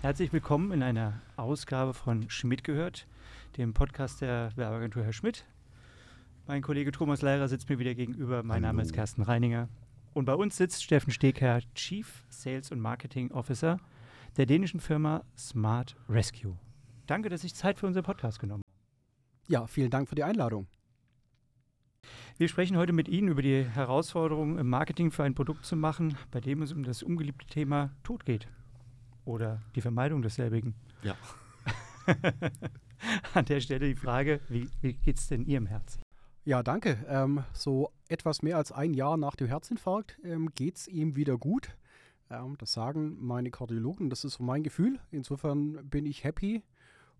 Herzlich willkommen in einer Ausgabe von Schmidt gehört, dem Podcast der Werbeagentur Herr Schmidt. Mein Kollege Thomas Leirer sitzt mir wieder gegenüber. Mein Hallo. Name ist Carsten Reininger. Und bei uns sitzt Steffen Stegherr, Chief Sales und Marketing Officer der dänischen Firma Smart Rescue. Danke, dass Sie Zeit für unseren Podcast genommen haben. Ja, vielen Dank für die Einladung. Wir sprechen heute mit Ihnen über die Herausforderungen im Marketing für ein Produkt zu machen, bei dem es um das ungeliebte Thema Tod geht. Oder die Vermeidung desselbigen. Ja. An der Stelle die Frage, wie, wie geht es denn Ihrem Herz? Ja, danke. Ähm, so etwas mehr als ein Jahr nach dem Herzinfarkt ähm, geht es ihm wieder gut. Ähm, das sagen meine Kardiologen, das ist so mein Gefühl. Insofern bin ich happy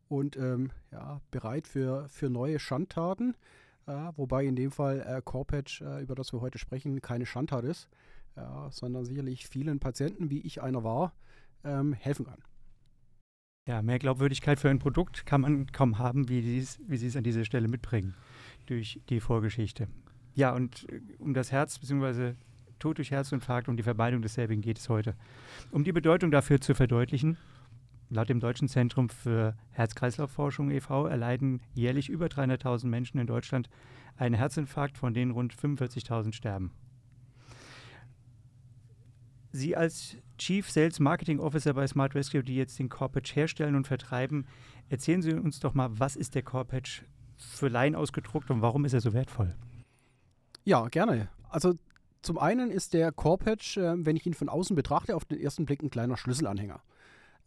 und ähm, ja, bereit für, für neue Schandtaten. Äh, wobei in dem Fall äh, Corpatch, äh, über das wir heute sprechen, keine Schandtat ist, äh, sondern sicherlich vielen Patienten, wie ich einer war, ähm, helfen kann. Ja, mehr Glaubwürdigkeit für ein Produkt kann man kaum haben, wie, dies, wie Sie es an dieser Stelle mitbringen durch die Vorgeschichte. Ja, und äh, um das Herz bzw. Tod durch Herzinfarkt und die Vermeidung desselben geht es heute. Um die Bedeutung dafür zu verdeutlichen, laut dem Deutschen Zentrum für Herz-Kreislauf-Forschung e.V. erleiden jährlich über 300.000 Menschen in Deutschland einen Herzinfarkt, von denen rund 45.000 sterben. Sie als Chief Sales Marketing Officer bei Smart Rescue, die jetzt den Corpatch herstellen und vertreiben, erzählen Sie uns doch mal, was ist der Corpatch für Laien ausgedruckt und warum ist er so wertvoll? Ja, gerne. Also zum einen ist der Core-Patch, äh, wenn ich ihn von außen betrachte, auf den ersten Blick ein kleiner Schlüsselanhänger.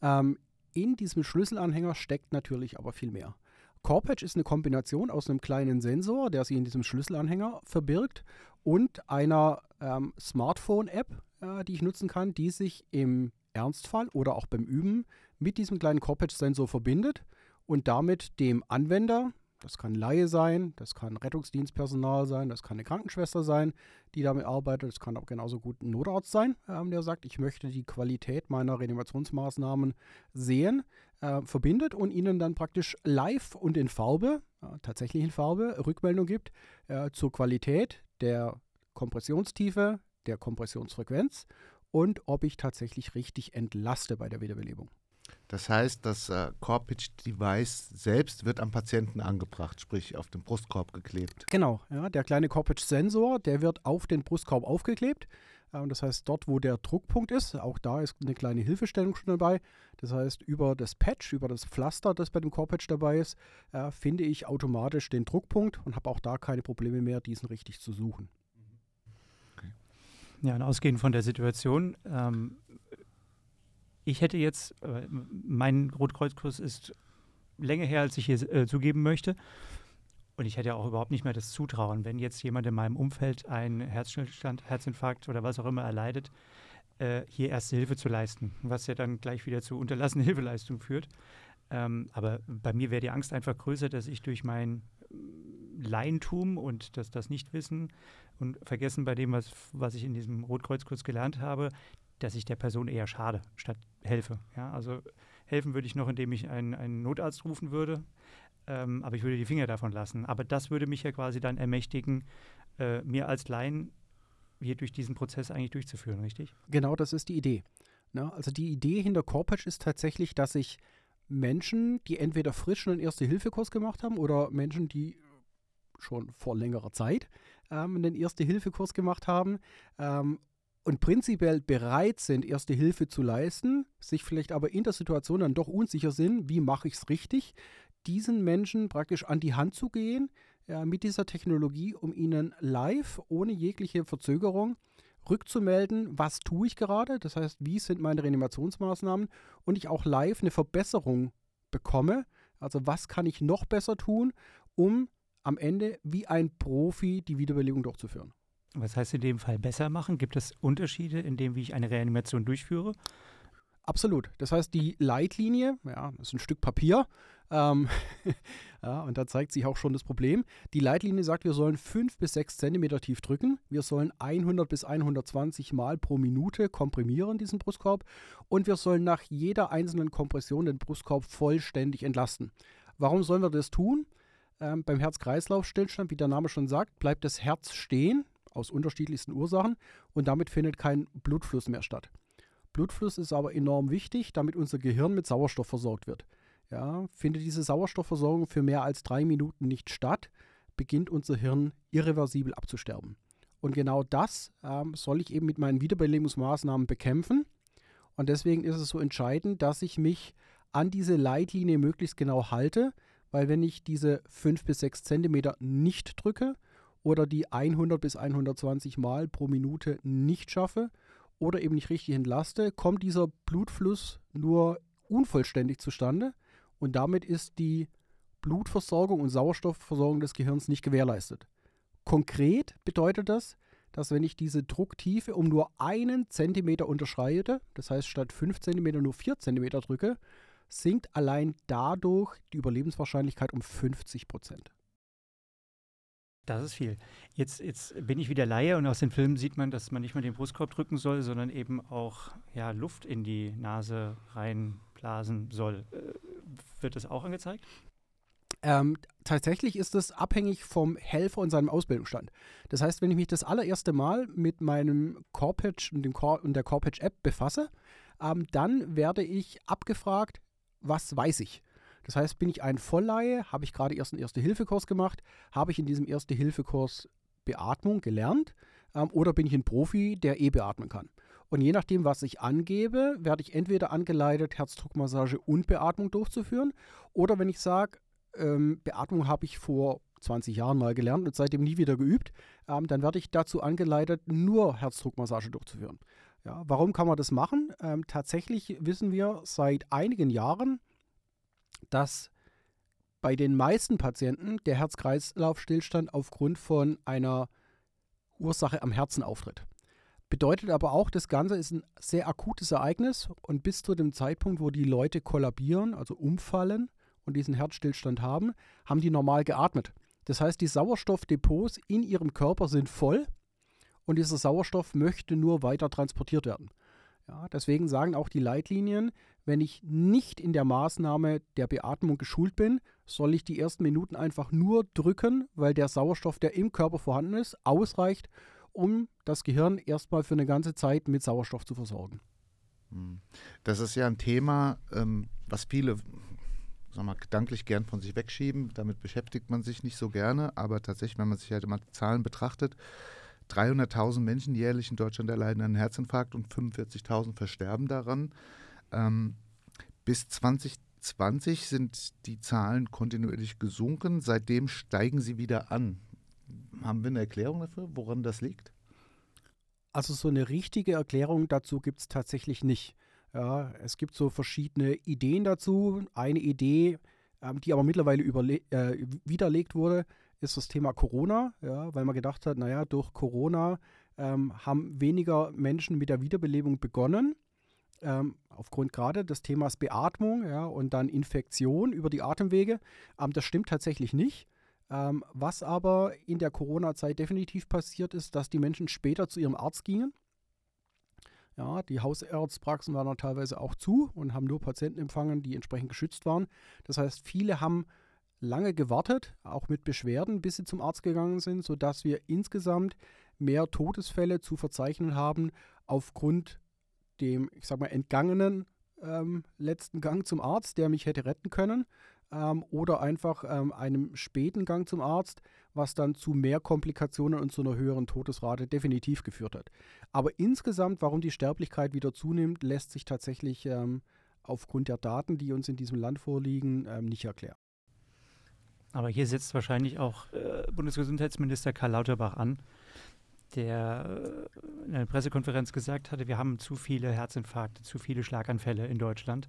Ähm, in diesem Schlüsselanhänger steckt natürlich aber viel mehr. Core-Patch ist eine Kombination aus einem kleinen Sensor, der sich in diesem Schlüsselanhänger verbirgt, und einer ähm, Smartphone-App, äh, die ich nutzen kann, die sich im Ernstfall oder auch beim Üben mit diesem kleinen Core-Patch-Sensor verbindet und damit dem Anwender, das kann Laie sein, das kann Rettungsdienstpersonal sein, das kann eine Krankenschwester sein, die damit arbeitet. Das kann auch genauso gut ein Notarzt sein, ähm, der sagt, ich möchte die Qualität meiner Reanimationsmaßnahmen sehen, äh, verbindet und ihnen dann praktisch live und in Farbe, äh, tatsächlich in Farbe, Rückmeldung gibt äh, zur Qualität der Kompressionstiefe, der Kompressionsfrequenz und ob ich tatsächlich richtig entlaste bei der Wiederbelebung. Das heißt, das äh, Corpitch-Device selbst wird am Patienten angebracht, sprich auf den Brustkorb geklebt. Genau, ja, der kleine Corpitch-Sensor, der wird auf den Brustkorb aufgeklebt. Äh, das heißt, dort, wo der Druckpunkt ist, auch da ist eine kleine Hilfestellung schon dabei. Das heißt, über das Patch, über das Pflaster, das bei dem Corpatch dabei ist, äh, finde ich automatisch den Druckpunkt und habe auch da keine Probleme mehr, diesen richtig zu suchen. Ja, und ausgehend von der Situation, ähm, ich hätte jetzt, äh, mein Rotkreuzkurs ist länger her, als ich hier äh, zugeben möchte. Und ich hätte ja auch überhaupt nicht mehr das Zutrauen, wenn jetzt jemand in meinem Umfeld einen Herzstillstand, Herzinfarkt oder was auch immer erleidet, äh, hier erste Hilfe zu leisten, was ja dann gleich wieder zu unterlassener Hilfeleistung führt. Ähm, aber bei mir wäre die Angst einfach größer, dass ich durch mein Laientum und das, das Nichtwissen und Vergessen bei dem, was, was ich in diesem Rotkreuzkurs gelernt habe, dass ich der Person eher schade, statt helfe. Ja, also helfen würde ich noch, indem ich einen, einen Notarzt rufen würde, ähm, aber ich würde die Finger davon lassen. Aber das würde mich ja quasi dann ermächtigen, äh, mir als Laien hier durch diesen Prozess eigentlich durchzuführen, richtig? Genau, das ist die Idee. Ne? also die Idee hinter Corpatch ist tatsächlich, dass ich Menschen, die entweder frisch einen Erste-Hilfe-Kurs gemacht haben oder Menschen, die schon vor längerer Zeit ähm, einen Erste-Hilfe-Kurs gemacht haben ähm, und prinzipiell bereit sind, erste Hilfe zu leisten, sich vielleicht aber in der Situation dann doch unsicher sind, wie mache ich es richtig, diesen Menschen praktisch an die Hand zu gehen äh, mit dieser Technologie, um ihnen live, ohne jegliche Verzögerung, rückzumelden, was tue ich gerade, das heißt, wie sind meine Reanimationsmaßnahmen und ich auch live eine Verbesserung bekomme, also was kann ich noch besser tun, um am Ende wie ein Profi die Wiederbelebung durchzuführen. Was heißt in dem Fall besser machen? Gibt es Unterschiede in dem, wie ich eine Reanimation durchführe? Absolut. Das heißt, die Leitlinie, ja, das ist ein Stück Papier, ähm, ja, und da zeigt sich auch schon das Problem. Die Leitlinie sagt, wir sollen 5 bis 6 Zentimeter tief drücken. Wir sollen 100 bis 120 Mal pro Minute komprimieren, diesen Brustkorb. Und wir sollen nach jeder einzelnen Kompression den Brustkorb vollständig entlasten. Warum sollen wir das tun? Ähm, beim Herz-Kreislauf-Stillstand, wie der Name schon sagt, bleibt das Herz stehen aus unterschiedlichsten Ursachen und damit findet kein Blutfluss mehr statt. Blutfluss ist aber enorm wichtig, damit unser Gehirn mit Sauerstoff versorgt wird. Ja, findet diese Sauerstoffversorgung für mehr als drei Minuten nicht statt, beginnt unser Hirn irreversibel abzusterben. Und genau das ähm, soll ich eben mit meinen Wiederbelebungsmaßnahmen bekämpfen. Und deswegen ist es so entscheidend, dass ich mich an diese Leitlinie möglichst genau halte, weil wenn ich diese 5 bis 6 Zentimeter nicht drücke oder die 100 bis 120 Mal pro Minute nicht schaffe oder eben nicht richtig entlaste, kommt dieser Blutfluss nur unvollständig zustande und damit ist die Blutversorgung und Sauerstoffversorgung des Gehirns nicht gewährleistet. Konkret bedeutet das, dass wenn ich diese Drucktiefe um nur einen Zentimeter unterschreite, das heißt statt 5 Zentimeter nur 4 Zentimeter drücke, sinkt allein dadurch die Überlebenswahrscheinlichkeit um 50 Prozent. Das ist viel. Jetzt, jetzt bin ich wieder Laie und aus den Filmen sieht man, dass man nicht mal den Brustkorb drücken soll, sondern eben auch ja, Luft in die Nase reinblasen soll. Äh, wird das auch angezeigt? Ähm, tatsächlich ist es abhängig vom Helfer und seinem Ausbildungsstand. Das heißt, wenn ich mich das allererste Mal mit meinem Corpatch und, dem Cor und der Corpatch-App befasse, ähm, dann werde ich abgefragt, was weiß ich. Das heißt, bin ich ein Vollleihe, habe ich gerade erst einen Erste-Hilfe-Kurs gemacht, habe ich in diesem Erste-Hilfe-Kurs Beatmung gelernt ähm, oder bin ich ein Profi, der eh beatmen kann. Und je nachdem, was ich angebe, werde ich entweder angeleitet, Herzdruckmassage und Beatmung durchzuführen oder wenn ich sage, ähm, Beatmung habe ich vor 20 Jahren mal gelernt und seitdem nie wieder geübt, ähm, dann werde ich dazu angeleitet, nur Herzdruckmassage durchzuführen. Ja, warum kann man das machen? Ähm, tatsächlich wissen wir seit einigen Jahren, dass bei den meisten Patienten der Herz-Kreislauf-Stillstand aufgrund von einer Ursache am Herzen auftritt. Bedeutet aber auch, das Ganze ist ein sehr akutes Ereignis und bis zu dem Zeitpunkt, wo die Leute kollabieren, also umfallen, und diesen Herzstillstand haben, haben die normal geatmet. Das heißt, die Sauerstoffdepots in ihrem Körper sind voll und dieser Sauerstoff möchte nur weiter transportiert werden. Ja, deswegen sagen auch die Leitlinien, wenn ich nicht in der Maßnahme der Beatmung geschult bin, soll ich die ersten Minuten einfach nur drücken, weil der Sauerstoff, der im Körper vorhanden ist, ausreicht, um das Gehirn erstmal für eine ganze Zeit mit Sauerstoff zu versorgen. Hm. Das ist ja ein Thema, ähm, was viele sag mal, gedanklich gern von sich wegschieben. Damit beschäftigt man sich nicht so gerne, aber tatsächlich, wenn man sich halt immer die Zahlen betrachtet, 300.000 Menschen jährlich in Deutschland erleiden einen Herzinfarkt und 45.000 versterben daran. Ähm, bis 2020 sind die Zahlen kontinuierlich gesunken. Seitdem steigen sie wieder an. Haben wir eine Erklärung dafür, woran das liegt? Also so eine richtige Erklärung dazu gibt es tatsächlich nicht. Ja, es gibt so verschiedene Ideen dazu. Eine Idee, ähm, die aber mittlerweile äh, widerlegt wurde, ist das Thema Corona, ja, weil man gedacht hat, naja, durch Corona ähm, haben weniger Menschen mit der Wiederbelebung begonnen. Ähm, aufgrund gerade des Themas Beatmung ja, und dann Infektion über die Atemwege. Ähm, das stimmt tatsächlich nicht. Ähm, was aber in der Corona-Zeit definitiv passiert ist, dass die Menschen später zu ihrem Arzt gingen ja, die Hausarztpraxen waren dann teilweise auch zu und haben nur Patienten empfangen, die entsprechend geschützt waren. Das heißt, viele haben lange gewartet, auch mit Beschwerden, bis sie zum Arzt gegangen sind, sodass wir insgesamt mehr Todesfälle zu verzeichnen haben aufgrund dem, ich sag mal, entgangenen ähm, letzten Gang zum Arzt, der mich hätte retten können, ähm, oder einfach ähm, einem späten Gang zum Arzt, was dann zu mehr Komplikationen und zu einer höheren Todesrate definitiv geführt hat. Aber insgesamt, warum die Sterblichkeit wieder zunimmt, lässt sich tatsächlich ähm, aufgrund der Daten, die uns in diesem Land vorliegen, ähm, nicht erklären. Aber hier setzt wahrscheinlich auch äh, Bundesgesundheitsminister Karl Lauterbach an, der äh, in einer Pressekonferenz gesagt hatte, wir haben zu viele Herzinfarkte, zu viele Schlaganfälle in Deutschland.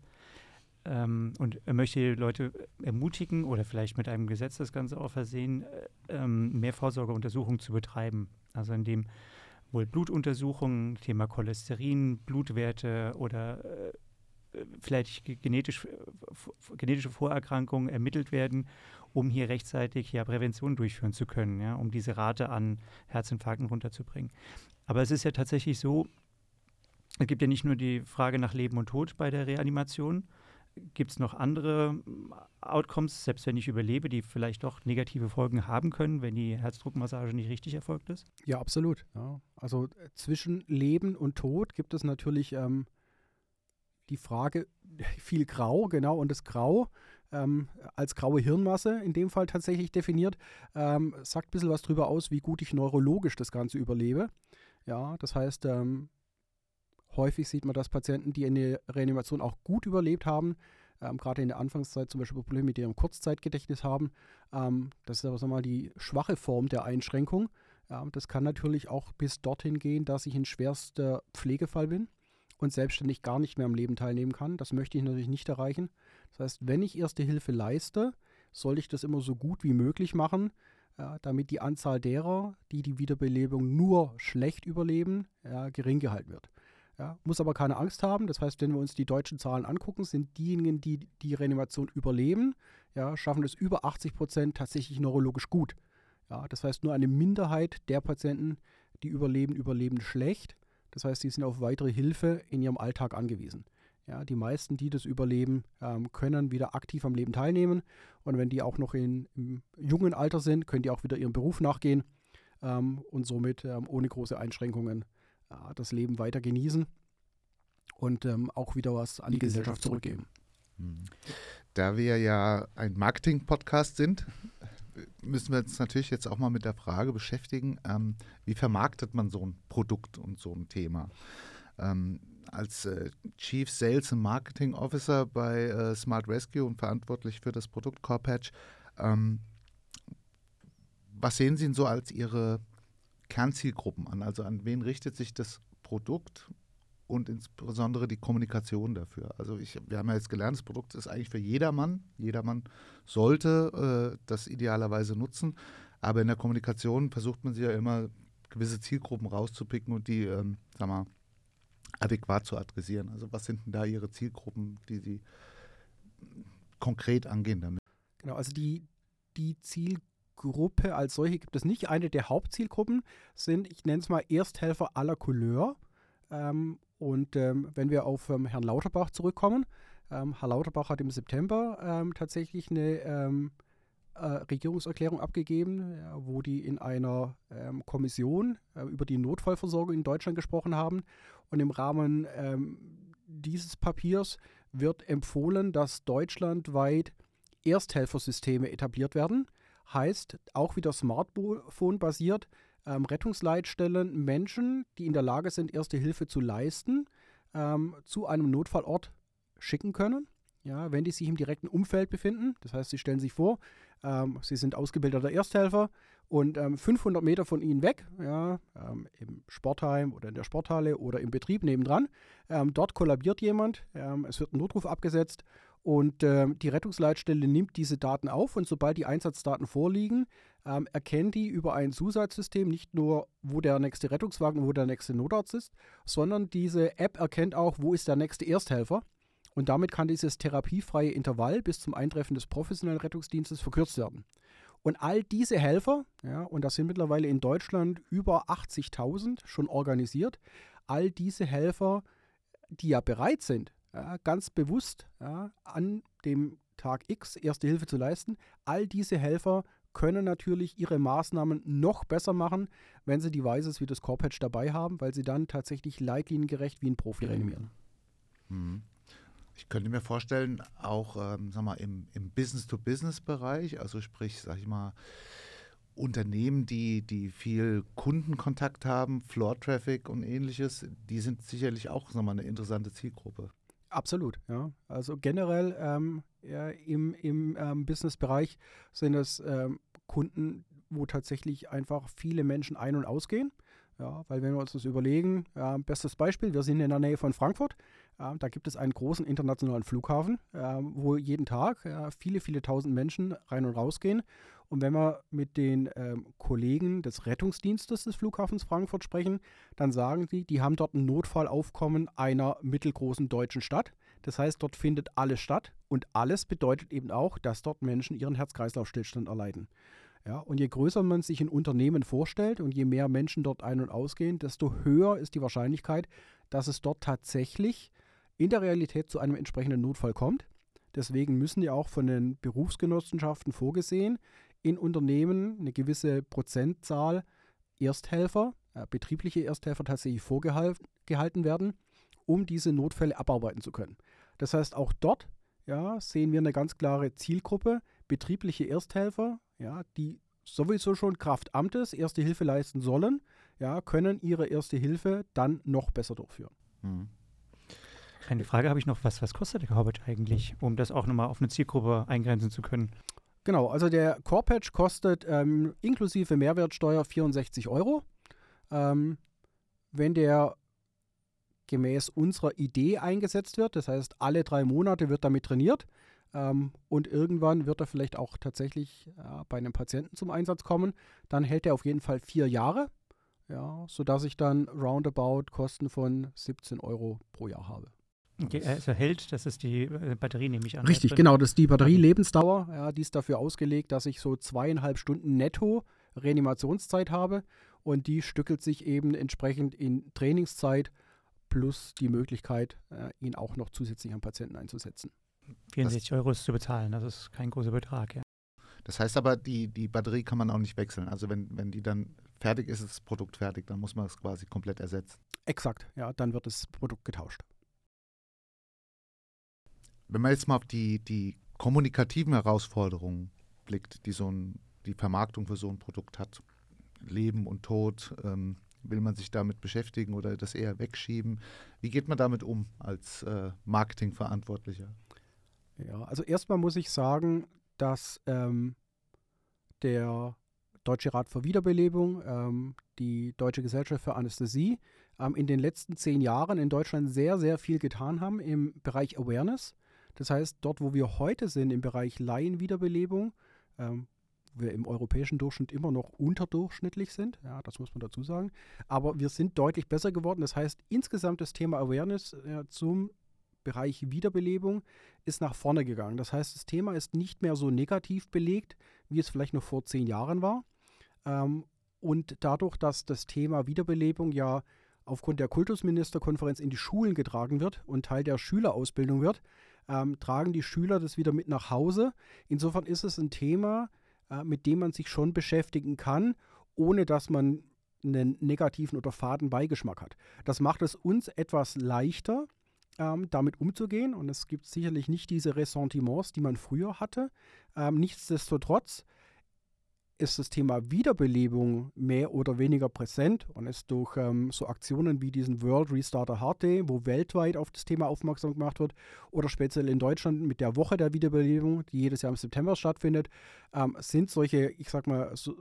Ähm, und er möchte die Leute ermutigen oder vielleicht mit einem Gesetz das Ganze auch versehen, äh, ähm, mehr Vorsorgeuntersuchungen zu betreiben. Also indem wohl Blutuntersuchungen, Thema Cholesterin, Blutwerte oder äh, vielleicht genetisch, genetische Vorerkrankungen ermittelt werden, um hier rechtzeitig ja Prävention durchführen zu können, ja, um diese Rate an Herzinfarkten runterzubringen. Aber es ist ja tatsächlich so, es gibt ja nicht nur die Frage nach Leben und Tod bei der Reanimation, Gibt es noch andere hm, Outcomes, selbst wenn ich überlebe, die vielleicht doch negative Folgen haben können, wenn die Herzdruckmassage nicht richtig erfolgt ist? Ja, absolut. Ja. Also äh, zwischen Leben und Tod gibt es natürlich ähm, die Frage, viel Grau, genau, und das Grau ähm, als graue Hirnmasse in dem Fall tatsächlich definiert, ähm, sagt ein bisschen was darüber aus, wie gut ich neurologisch das Ganze überlebe. Ja, das heißt, ähm, häufig sieht man, dass Patienten, die eine Reanimation auch gut überlebt haben, ähm, gerade in der Anfangszeit zum Beispiel Probleme mit ihrem Kurzzeitgedächtnis haben. Ähm, das ist aber so mal die schwache Form der Einschränkung. Ja, das kann natürlich auch bis dorthin gehen, dass ich ein schwerster Pflegefall bin und selbstständig gar nicht mehr am Leben teilnehmen kann. Das möchte ich natürlich nicht erreichen. Das heißt, wenn ich erste Hilfe leiste, sollte ich das immer so gut wie möglich machen, ja, damit die Anzahl derer, die die Wiederbelebung nur schlecht überleben, ja, gering gehalten wird. Ja, muss aber keine Angst haben. Das heißt, wenn wir uns die deutschen Zahlen angucken, sind diejenigen, die die Reanimation überleben, ja, schaffen es über 80 Prozent tatsächlich neurologisch gut. Ja, das heißt, nur eine Minderheit der Patienten, die überleben, überleben schlecht. Das heißt, sie sind auf weitere Hilfe in ihrem Alltag angewiesen. Ja, die meisten, die das überleben, ähm, können wieder aktiv am Leben teilnehmen. Und wenn die auch noch in, im jungen Alter sind, können die auch wieder ihrem Beruf nachgehen ähm, und somit ähm, ohne große Einschränkungen äh, das Leben weiter genießen und ähm, auch wieder was an die, die Gesellschaft zurückgeben. Da wir ja ein Marketing-Podcast sind, müssen wir uns natürlich jetzt auch mal mit der Frage beschäftigen, ähm, wie vermarktet man so ein Produkt und so ein Thema? Ähm, als äh, Chief Sales and Marketing Officer bei äh, Smart Rescue und verantwortlich für das Produkt Core Patch, ähm, was sehen Sie denn so als Ihre Kernzielgruppen an? Also an wen richtet sich das Produkt und insbesondere die Kommunikation dafür. Also ich, wir haben ja jetzt gelernt, das Produkt ist eigentlich für jedermann. Jedermann sollte äh, das idealerweise nutzen. Aber in der Kommunikation versucht man sich ja immer gewisse Zielgruppen rauszupicken und die, ähm, sag mal, adäquat zu adressieren. Also was sind denn da Ihre Zielgruppen, die Sie konkret angehen damit? Genau, also die, die Zielgruppe als solche gibt es nicht. Eine der Hauptzielgruppen sind, ich nenne es mal Ersthelfer aller Couleur. Ähm, und ähm, wenn wir auf ähm, Herrn Lauterbach zurückkommen, ähm, Herr Lauterbach hat im September ähm, tatsächlich eine ähm, äh, Regierungserklärung abgegeben, ja, wo die in einer Kommission äh, über die Notfallversorgung in Deutschland gesprochen haben. Und im Rahmen dieses Papiers wird empfohlen, dass deutschlandweit Ersthelfersysteme etabliert werden. Heißt, auch wieder Smartphone basiert, ähm, Rettungsleitstellen Menschen, die in der Lage sind, erste Hilfe zu leisten, ähm, zu einem Notfallort schicken können. Ja, wenn die sich im direkten Umfeld befinden. Das heißt, sie stellen sich vor, ähm, sie sind ausgebildeter Ersthelfer und 500 ähm, Meter von ihnen weg, ja, ähm, im Sportheim oder in der Sporthalle oder im Betrieb nebendran, ähm, dort kollabiert jemand, es wird ein Notruf abgesetzt und ähm, die Rettungsleitstelle nimmt diese Daten auf und sobald die Einsatzdaten vorliegen, ähm, erkennt die über ein Zusatzsystem nicht nur, wo der nächste Rettungswagen wo der nächste Notarzt ist, sondern diese App erkennt auch, wo ist der nächste Ersthelfer. Und damit kann dieses therapiefreie Intervall bis zum Eintreffen des professionellen Rettungsdienstes verkürzt werden. Und all diese Helfer, ja, und das sind mittlerweile in Deutschland über 80.000 schon organisiert, all diese Helfer, die ja bereit sind, ja, ganz bewusst ja, an dem Tag X erste Hilfe zu leisten. All diese Helfer können natürlich ihre Maßnahmen noch besser machen, wenn sie Devices wie das Core-Patch dabei haben, weil sie dann tatsächlich leitliniengerecht wie ein Profi reanimieren. Mhm. Ich könnte mir vorstellen, auch ähm, sag mal, im, im Business-to-Business-Bereich, also sprich, sag ich mal, Unternehmen, die, die viel Kundenkontakt haben, Floor-Traffic und ähnliches, die sind sicherlich auch sag mal, eine interessante Zielgruppe. Absolut, ja. Also generell ähm, ja, im, im ähm, Business-Bereich sind es ähm, Kunden, wo tatsächlich einfach viele Menschen ein- und ausgehen. Ja, weil wenn wir uns das überlegen, äh, bestes Beispiel, wir sind in der Nähe von Frankfurt, äh, da gibt es einen großen internationalen Flughafen, äh, wo jeden Tag viele, viele tausend Menschen rein und rausgehen. Und wenn wir mit den ähm, Kollegen des Rettungsdienstes des Flughafens Frankfurt sprechen, dann sagen die, die haben dort ein Notfallaufkommen einer mittelgroßen deutschen Stadt. Das heißt, dort findet alles statt und alles bedeutet eben auch, dass dort Menschen ihren Herz-Kreislauf-Stillstand erleiden. Ja, und je größer man sich ein Unternehmen vorstellt und je mehr Menschen dort ein- und ausgehen, desto höher ist die Wahrscheinlichkeit, dass es dort tatsächlich in der Realität zu einem entsprechenden Notfall kommt. Deswegen müssen ja auch von den Berufsgenossenschaften vorgesehen, in Unternehmen eine gewisse Prozentzahl Ersthelfer, äh, betriebliche Ersthelfer tatsächlich vorgehalten werden. um diese Notfälle abarbeiten zu können. Das heißt, auch dort ja, sehen wir eine ganz klare Zielgruppe, betriebliche Ersthelfer, ja, die sowieso schon Kraft Amtes Erste Hilfe leisten sollen, ja, können ihre Erste Hilfe dann noch besser durchführen. Mhm. Eine Frage habe ich noch, was, was kostet der Core eigentlich, um das auch nochmal auf eine Zielgruppe eingrenzen zu können? Genau, also der Core Patch kostet ähm, inklusive Mehrwertsteuer 64 Euro. Ähm, wenn der gemäß unserer Idee eingesetzt wird, das heißt alle drei Monate wird damit trainiert ähm, und irgendwann wird er vielleicht auch tatsächlich äh, bei einem Patienten zum Einsatz kommen, dann hält er auf jeden Fall vier Jahre, ja, sodass ich dann roundabout Kosten von 17 Euro pro Jahr habe. Also hält, das ist die äh, Batterie, nehme ich an. Richtig, genau, das ist die Batterielebensdauer. Ja, die ist dafür ausgelegt, dass ich so zweieinhalb Stunden netto Reanimationszeit habe und die stückelt sich eben entsprechend in Trainingszeit plus die Möglichkeit, äh, ihn auch noch zusätzlich am Patienten einzusetzen. 64 das, Euro ist zu bezahlen, das ist kein großer Betrag, ja. Das heißt aber, die, die Batterie kann man auch nicht wechseln. Also wenn, wenn die dann fertig ist, ist das Produkt fertig, dann muss man es quasi komplett ersetzen. Exakt, ja, dann wird das Produkt getauscht. Wenn man jetzt mal auf die, die kommunikativen Herausforderungen blickt, die so ein, die Vermarktung für so ein Produkt hat, Leben und Tod, ähm, will man sich damit beschäftigen oder das eher wegschieben? Wie geht man damit um als äh, Marketingverantwortlicher? Ja, also erstmal muss ich sagen, dass ähm, der Deutsche Rat für Wiederbelebung, ähm, die Deutsche Gesellschaft für Anästhesie, ähm, in den letzten zehn Jahren in Deutschland sehr, sehr viel getan haben im Bereich Awareness. Das heißt, dort, wo wir heute sind, im Bereich Laienwiederbelebung, ähm, wir im europäischen Durchschnitt immer noch unterdurchschnittlich sind, ja, das muss man dazu sagen, aber wir sind deutlich besser geworden. Das heißt, insgesamt das Thema Awareness äh, zum Bereich Wiederbelebung ist nach vorne gegangen. Das heißt, das Thema ist nicht mehr so negativ belegt, wie es vielleicht noch vor zehn Jahren war. Ähm, und dadurch, dass das Thema Wiederbelebung ja aufgrund der Kultusministerkonferenz in die Schulen getragen wird und Teil der Schülerausbildung wird, ähm, tragen die Schüler das wieder mit nach Hause. Insofern ist es ein Thema, äh, mit dem man sich schon beschäftigen kann, ohne dass man einen negativen oder faden Beigeschmack hat. Das macht es uns etwas leichter, ähm, damit umzugehen und es gibt sicherlich nicht diese Ressentiments, die man früher hatte. Ähm, nichtsdestotrotz ist das Thema Wiederbelebung mehr oder weniger präsent und ist durch ähm, so Aktionen wie diesen World Restarter Heart Day, wo weltweit auf das Thema aufmerksam gemacht wird, oder speziell in Deutschland mit der Woche der Wiederbelebung, die jedes Jahr im September stattfindet, ähm, sind solche, ich sag mal, so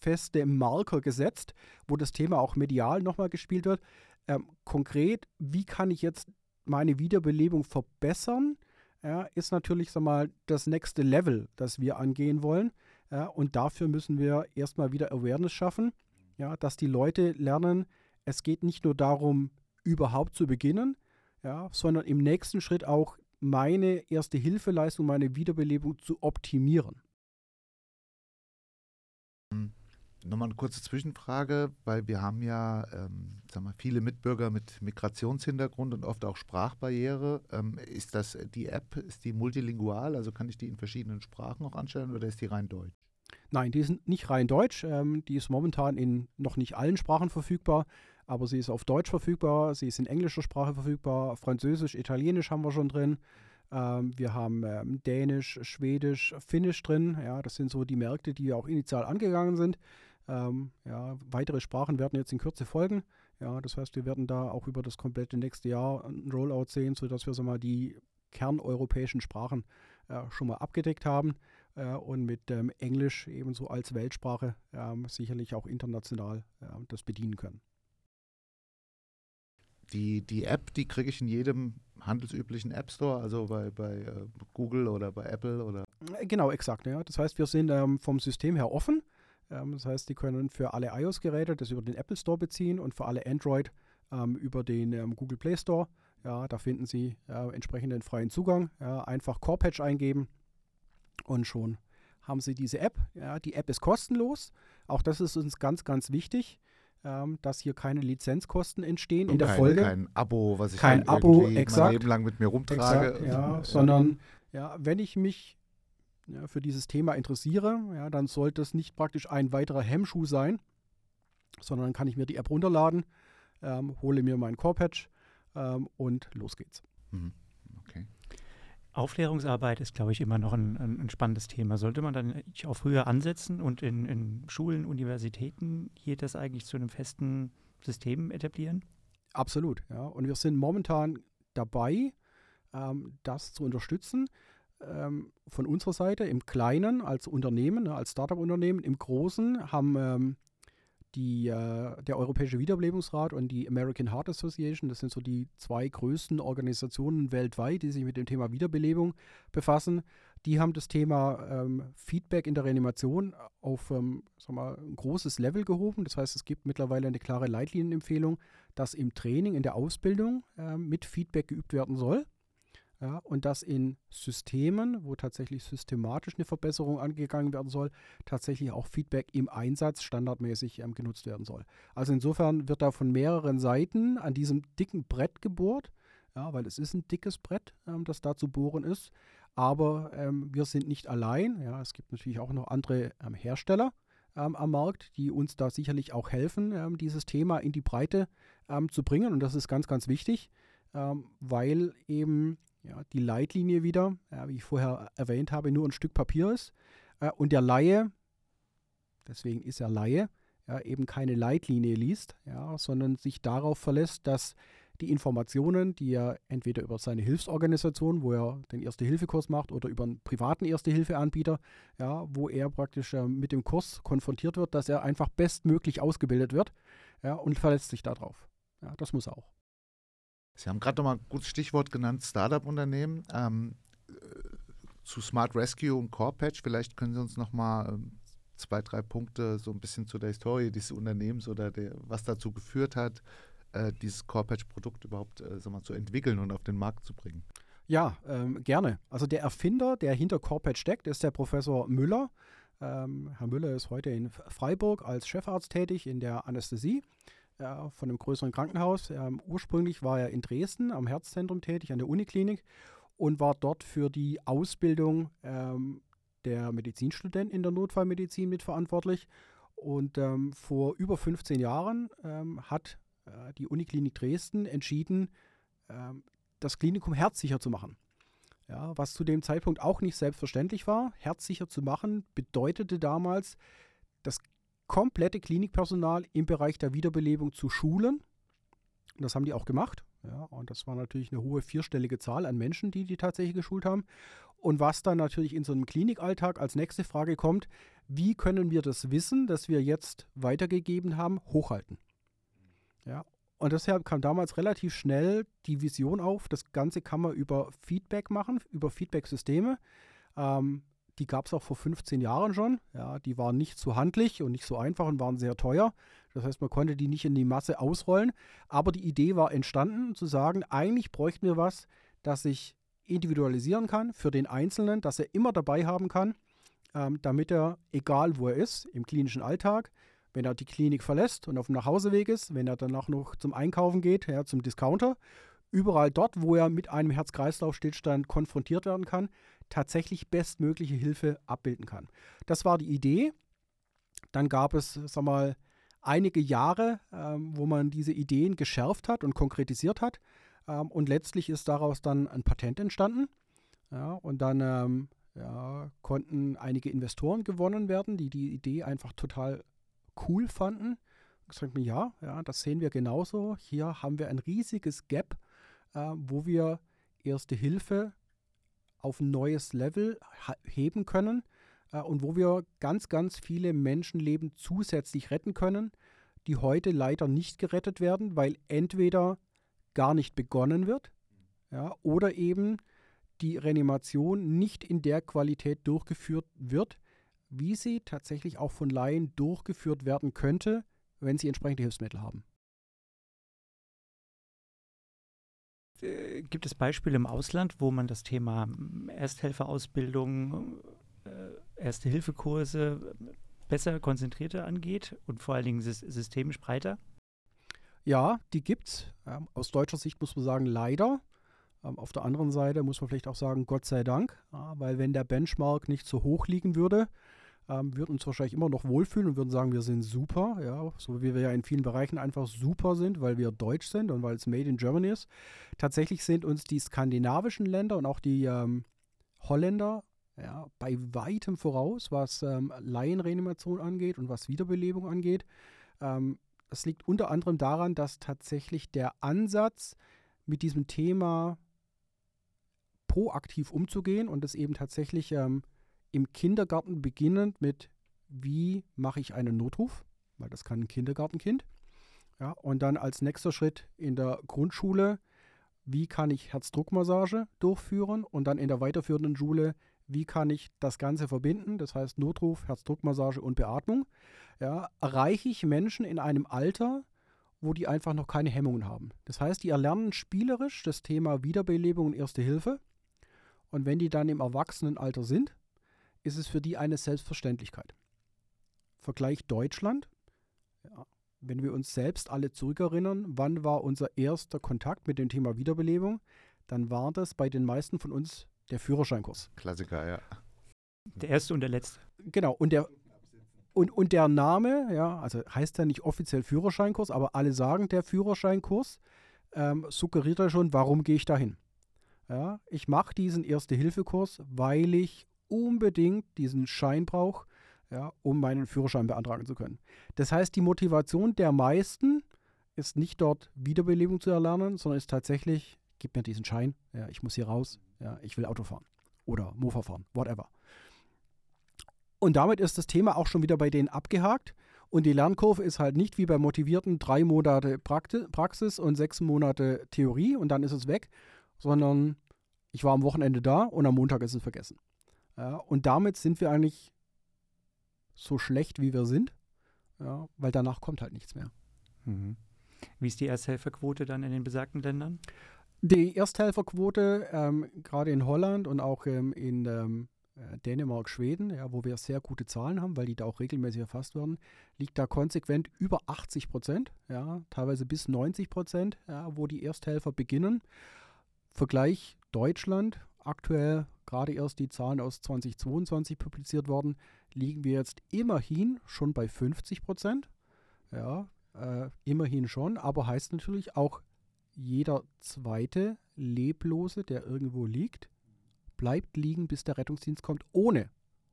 feste Marker gesetzt, wo das Thema auch medial nochmal gespielt wird. Ähm, konkret, wie kann ich jetzt meine Wiederbelebung verbessern? Ja, ist natürlich sag mal, das nächste Level, das wir angehen wollen. Ja, und dafür müssen wir erstmal wieder Awareness schaffen, ja, dass die Leute lernen, es geht nicht nur darum, überhaupt zu beginnen, ja, sondern im nächsten Schritt auch meine erste Hilfeleistung, meine Wiederbelebung zu optimieren. Hm. Nochmal eine kurze Zwischenfrage, weil wir haben ja ähm, sagen wir, viele Mitbürger mit Migrationshintergrund und oft auch Sprachbarriere. Ähm, ist das die App, ist die multilingual? Also kann ich die in verschiedenen Sprachen auch anstellen oder ist die rein deutsch? Nein, die ist nicht rein deutsch. Ähm, die ist momentan in noch nicht allen Sprachen verfügbar, aber sie ist auf Deutsch verfügbar, sie ist in englischer Sprache verfügbar, Französisch, Italienisch haben wir schon drin. Ähm, wir haben ähm, Dänisch, Schwedisch, Finnisch drin. Ja, das sind so die Märkte, die auch initial angegangen sind. Ähm, ja, weitere Sprachen werden jetzt in Kürze folgen. Ja, das heißt, wir werden da auch über das komplette nächste Jahr ein Rollout sehen, sodass wir so mal die kerneuropäischen Sprachen äh, schon mal abgedeckt haben äh, und mit ähm, Englisch ebenso als Weltsprache ähm, sicherlich auch international äh, das bedienen können. Die, die App, die kriege ich in jedem handelsüblichen App Store, also bei, bei äh, Google oder bei Apple oder? Äh, genau, exakt. Ja. Das heißt, wir sind ähm, vom System her offen. Ähm, das heißt, die können für alle iOS-Geräte das über den Apple Store beziehen und für alle Android ähm, über den Google Play Store. Ja, da finden Sie äh, entsprechenden freien Zugang. Ja, einfach Core Patch eingeben und schon haben Sie diese App. Ja, die App ist kostenlos. Auch das ist uns ganz, ganz wichtig, ähm, dass hier keine Lizenzkosten entstehen und in der kein, Folge. Kein Abo, was ich kein Abo, exakt, mein Leben lang mit mir rumtrage. Exakt, ja, sondern ja, wenn ich mich ja, für dieses Thema interessiere, ja, dann sollte es nicht praktisch ein weiterer Hemmschuh sein, sondern dann kann ich mir die App runterladen, ähm, hole mir meinen Core-Patch ähm, und los geht's. Mhm. Aufklärungsarbeit ist, glaube ich, immer noch ein, ein, spannendes Thema. Sollte man dann auch früher ansetzen und in, in Schulen, Universitäten hier das eigentlich zu einem festen System etablieren? Absolut, ja. Und wir sind momentan dabei, ähm, das zu unterstützen. Ähm, von unserer Seite im Kleinen als Unternehmen, ne, als Startup-Unternehmen, im Großen haben ähm, die, äh, der Europäische Wiederbelebungsrat und die American Heart Association, das sind so die zwei größten Organisationen weltweit, die sich mit dem Thema Wiederbelebung befassen. Die haben das Thema ähm, Feedback in der Reanimation auf ähm, mal, ein großes Level gehoben. Das heißt, es gibt mittlerweile eine klare Leitlinienempfehlung, dass im Training, in der Ausbildung äh, mit Feedback geübt werden soll. Ja, und dass in Systemen, wo tatsächlich systematisch eine Verbesserung angegangen werden soll, tatsächlich auch Feedback im Einsatz standardmäßig ähm, genutzt werden soll. Also insofern wird da von mehreren Seiten an diesem dicken Brett gebohrt, ja, weil es ist ein dickes Brett, ähm, das da zu bohren ist. Aber ähm, wir sind nicht allein. Ja, es gibt natürlich auch noch andere ähm, Hersteller ähm, am Markt, die uns da sicherlich auch helfen, ähm, dieses Thema in die Breite zu bringen. Und das ist ganz, ganz wichtig, weil eben ja, die Leitlinie wieder, ja, wie ich vorher erwähnt habe, nur ein Stück Papier ist. Äh, und der Laie, deswegen ist er Laie, ja, eben keine Leitlinie liest, ja, sondern sich darauf verlässt, dass die Informationen, die er entweder über seine Hilfsorganisation, wo er den Erste-Hilfe-Kurs macht, oder über einen privaten Erste-Hilfe-Anbieter, ja, wo er praktisch äh, mit dem Kurs konfrontiert wird, dass er einfach bestmöglich ausgebildet wird ja, und verlässt sich darauf. Ja, das muss er auch. Sie haben gerade nochmal ein gutes Stichwort genannt, Startup-Unternehmen. Ähm, äh, zu Smart Rescue und Core Patch, vielleicht können Sie uns nochmal ähm, zwei, drei Punkte so ein bisschen zu der Historie dieses Unternehmens oder der, was dazu geführt hat, äh, dieses Core Patch-Produkt überhaupt äh, mal, zu entwickeln und auf den Markt zu bringen. Ja, ähm, gerne. Also der Erfinder, der hinter Core Patch steckt, ist der Professor Müller. Ähm, Herr Müller ist heute in Freiburg als Chefarzt tätig in der Anästhesie ja, von einem größeren Krankenhaus. Ähm, ursprünglich war er in Dresden am Herzzentrum tätig, an der Uniklinik und war dort für die Ausbildung ähm, der Medizinstudenten in der Notfallmedizin mitverantwortlich. Und ähm, vor über 15 Jahren ähm, hat äh, die Uniklinik Dresden entschieden, ähm, das Klinikum herzsicher zu machen. Ja, was zu dem Zeitpunkt auch nicht selbstverständlich war. Herzsicher zu machen bedeutete damals, das komplette Klinikpersonal im Bereich der Wiederbelebung zu schulen. Das haben die auch gemacht. Ja, und das war natürlich eine hohe vierstellige Zahl an Menschen, die die tatsächlich geschult haben. Und was dann natürlich in so einem Klinikalltag als nächste Frage kommt, wie können wir das Wissen, das wir jetzt weitergegeben haben, hochhalten? Ja, und deshalb kam damals relativ schnell die Vision auf, das Ganze kann man über Feedback machen, über Feedback-Systeme. Ähm, die gab es auch vor 15 Jahren schon. Ja, die waren nicht so handlich und nicht so einfach und waren sehr teuer. Das heißt, man konnte die nicht in die Masse ausrollen. Aber die Idee war entstanden, zu sagen, eigentlich bräuchten wir was, das ich individualisieren kann für den Einzelnen, das er immer dabei haben kann, ähm, damit er, egal wo er ist, im klinischen Alltag, wenn er die Klinik verlässt und auf dem Nachhauseweg ist, wenn er danach noch zum Einkaufen geht, ja, zum Discounter, überall dort, wo er mit einem Herz-Kreislauf-Stillstand konfrontiert werden kann, tatsächlich bestmögliche Hilfe abbilden kann. Das war die Idee. Dann gab es, sag mal, einige Jahre, ähm, wo man diese Ideen geschärft hat und konkretisiert hat. Ähm, und letztlich ist daraus dann ein Patent entstanden. Ja, und dann ähm, ja, konnten einige Investoren gewonnen werden, die die Idee einfach total cool fanden. Und gesagt mir, ja, ja, das sehen wir genauso. Hier haben wir ein riesiges Gap äh, wo wir Erste Hilfe auf ein neues Level heben können äh, und wo wir ganz, ganz viele Menschenleben zusätzlich retten können, die heute leider nicht gerettet werden, weil entweder gar nicht begonnen wird ja, oder eben die Reanimation nicht in der Qualität durchgeführt wird, wie sie tatsächlich auch von Laien durchgeführt werden könnte, wenn sie entsprechende Hilfsmittel haben. Äh, gibt es Beispiele im Ausland, wo man das Thema Ersthelferausbildung, äh, Erste-Hilfe-Kurse besser, konzentrierter angeht und vor allen Dingen systemisch breiter? Ja, die gibt's. Ähm, aus deutscher Sicht muss man sagen, leider. Ähm, auf der anderen Seite muss man vielleicht auch sagen, Gott sei Dank, weil wenn der Benchmark nicht so hoch liegen würde, ähm, würden uns wahrscheinlich immer noch wohlfühlen und würden sagen, wir sind super, ja, so wie wir ja in vielen Bereichen einfach super sind, weil wir deutsch sind und weil es Made in Germany ist. Tatsächlich sind uns die skandinavischen Länder und auch die ähm, Holländer ja, bei weitem voraus, was ähm, Laienreanimation angeht und was Wiederbelebung angeht. Ähm, das liegt unter anderem daran, dass tatsächlich der Ansatz, mit diesem Thema proaktiv umzugehen und es eben tatsächlich ähm, im Kindergarten beginnend mit, wie mache ich einen Notruf, weil das kann ein Kindergartenkind. Ja, und dann als nächster Schritt in der Grundschule, wie kann ich Herzdruckmassage durchführen und dann in der weiterführenden Schule, wie kann ich das Ganze verbinden, das heißt Notruf, Herzdruckmassage und Beatmung, ja, erreiche ich Menschen in einem Alter, wo die einfach noch keine Hemmungen haben. Das heißt, die erlernen spielerisch das Thema Wiederbelebung und Erste Hilfe. Und wenn die dann im Erwachsenenalter sind, ist es für die eine Selbstverständlichkeit. Vergleich Deutschland. Ja, wenn wir uns selbst alle zurückerinnern, wann war unser erster Kontakt mit dem Thema Wiederbelebung, dann war das bei den meisten von uns der Führerscheinkurs. Klassiker, ja. Der erste und der letzte. Genau, und der, und, und der Name, ja, also heißt ja nicht offiziell Führerscheinkurs, aber alle sagen der Führerscheinkurs, ähm, suggeriert ja schon, warum gehe ich dahin? Ja, ich mache diesen Erste-Hilfe-Kurs, weil ich unbedingt diesen Schein brauche, ja, um meinen Führerschein beantragen zu können. Das heißt, die Motivation der meisten ist nicht dort Wiederbelebung zu erlernen, sondern ist tatsächlich, gib mir diesen Schein, ja, ich muss hier raus, ja, ich will Auto fahren oder Mofa fahren, whatever. Und damit ist das Thema auch schon wieder bei denen abgehakt. Und die Lernkurve ist halt nicht wie bei Motivierten drei Monate Praxis und sechs Monate Theorie und dann ist es weg, sondern ich war am Wochenende da und am Montag ist es vergessen. Ja, und damit sind wir eigentlich so schlecht, wie wir sind, ja, weil danach kommt halt nichts mehr. Mhm. Wie ist die Ersthelferquote dann in den besagten Ländern? Die Ersthelferquote, ähm, gerade in Holland und auch ähm, in ähm, äh, Dänemark, Schweden, ja, wo wir sehr gute Zahlen haben, weil die da auch regelmäßig erfasst werden, liegt da konsequent über 80 Prozent, ja, teilweise bis 90 Prozent, ja, wo die Ersthelfer beginnen. Vergleich Deutschland, aktuell gerade erst die Zahlen aus 2022 publiziert worden, liegen wir jetzt immerhin schon bei 50 Prozent. Ja, äh, immerhin schon, aber heißt natürlich auch, jeder zweite Leblose, der irgendwo liegt, bleibt liegen, bis der Rettungsdienst kommt, ohne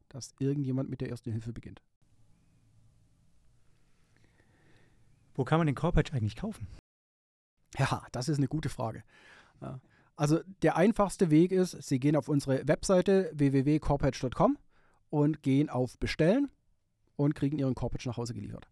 dass irgendjemand mit der ersten Hilfe beginnt. Wo kann man den Corpatch eigentlich kaufen? Ja, das ist eine gute Frage. Ja. Also der einfachste Weg ist, Sie gehen auf unsere Webseite www.corpatch.com und gehen auf Bestellen und kriegen Ihren Corpatch nach Hause geliefert.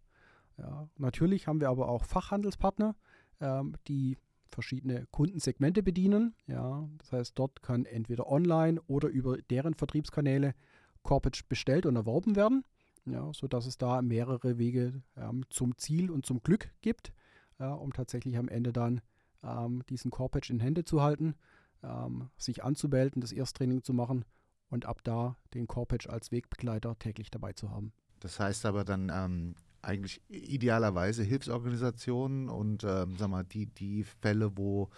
Ja, natürlich haben wir aber auch Fachhandelspartner, ähm, die verschiedene Kundensegmente bedienen. Ja, das heißt, dort kann entweder online oder über deren Vertriebskanäle Corpage bestellt und erworben werden, ja, sodass es da mehrere Wege ähm, zum Ziel und zum Glück gibt, ja, um tatsächlich am Ende dann ähm, diesen Corpage in Hände zu halten, ähm, sich anzumelden, das Ersttraining zu machen und ab da den Corpage als Wegbegleiter täglich dabei zu haben. Das heißt aber dann, ähm, eigentlich idealerweise Hilfsorganisationen und ähm, sag mal, die, die Fälle, wo